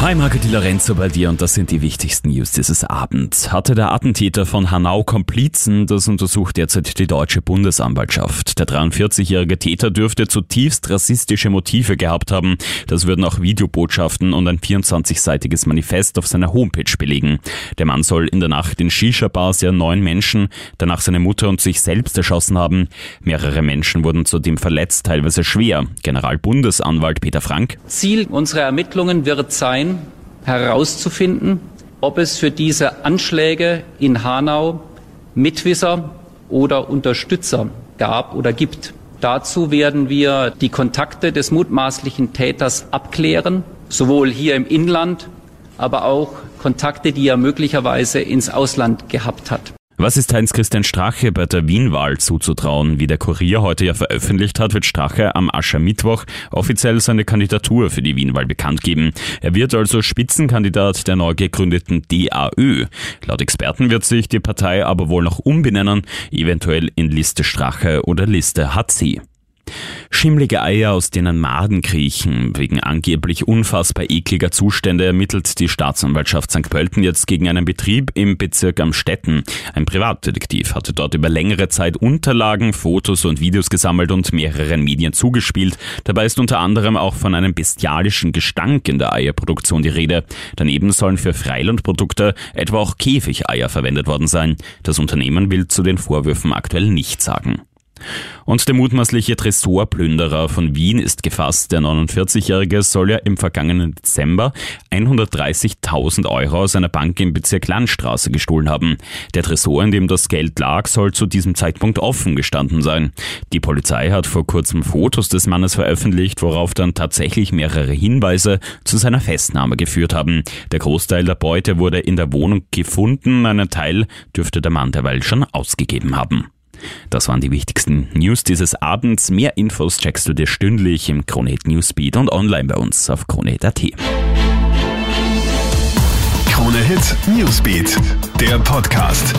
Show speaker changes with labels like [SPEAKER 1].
[SPEAKER 1] Hi, Marco Di Lorenzo bei dir und das sind die wichtigsten News dieses Abends. Hatte der Attentäter von Hanau Komplizen, das untersucht derzeit die deutsche Bundesanwaltschaft. Der 43-jährige Täter dürfte zutiefst rassistische Motive gehabt haben. Das würden auch Videobotschaften und ein 24-seitiges Manifest auf seiner Homepage belegen. Der Mann soll in der Nacht in Shisha-Bars ja neun Menschen, danach seine Mutter und sich selbst erschossen haben. Mehrere Menschen wurden zudem verletzt, teilweise schwer. Generalbundesanwalt Peter Frank.
[SPEAKER 2] Ziel unserer Ermittlungen wird sein, herauszufinden, ob es für diese Anschläge in Hanau Mitwisser oder Unterstützer gab oder gibt. Dazu werden wir die Kontakte des mutmaßlichen Täters abklären, sowohl hier im Inland, aber auch Kontakte, die er möglicherweise ins Ausland gehabt hat.
[SPEAKER 1] Was ist Heinz-Christian Strache bei der Wienwahl zuzutrauen? Wie der Kurier heute ja veröffentlicht hat, wird Strache am Aschermittwoch offiziell seine Kandidatur für die Wienwahl bekannt geben. Er wird also Spitzenkandidat der neu gegründeten DAÖ. Laut Experten wird sich die Partei aber wohl noch umbenennen, eventuell in Liste Strache oder Liste HC. Schimmlige Eier, aus denen Maden kriechen. Wegen angeblich unfassbar ekliger Zustände ermittelt die Staatsanwaltschaft St. Pölten jetzt gegen einen Betrieb im Bezirk Amstetten. Ein Privatdetektiv hatte dort über längere Zeit Unterlagen, Fotos und Videos gesammelt und mehreren Medien zugespielt. Dabei ist unter anderem auch von einem bestialischen Gestank in der Eierproduktion die Rede. Daneben sollen für Freilandprodukte etwa auch Käfigeier verwendet worden sein. Das Unternehmen will zu den Vorwürfen aktuell nichts sagen. Und der mutmaßliche Tresorplünderer von Wien ist gefasst. Der 49-Jährige soll ja im vergangenen Dezember 130.000 Euro aus einer Bank im Bezirk Landstraße gestohlen haben. Der Tresor, in dem das Geld lag, soll zu diesem Zeitpunkt offen gestanden sein. Die Polizei hat vor kurzem Fotos des Mannes veröffentlicht, worauf dann tatsächlich mehrere Hinweise zu seiner Festnahme geführt haben. Der Großteil der Beute wurde in der Wohnung gefunden, einen Teil dürfte der Mann derweil schon ausgegeben haben. Das waren die wichtigsten News dieses Abends. Mehr Infos checkst du dir stündlich im Kronehit Newsbeat und online bei uns auf kronehit.at.
[SPEAKER 3] Kronehit Newsbeat, der Podcast.